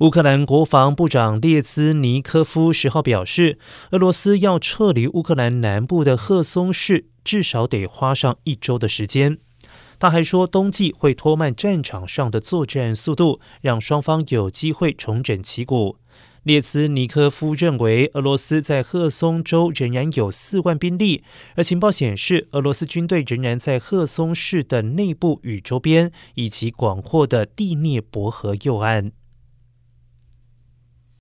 乌克兰国防部长列兹尼科夫十号表示，俄罗斯要撤离乌克兰南部的赫松市，至少得花上一周的时间。他还说，冬季会拖慢战场上的作战速度，让双方有机会重整旗鼓。列兹尼科夫认为，俄罗斯在赫松州仍然有四万兵力，而情报显示，俄罗斯军队仍然在赫松市的内部与周边，以及广阔的第聂伯河右岸。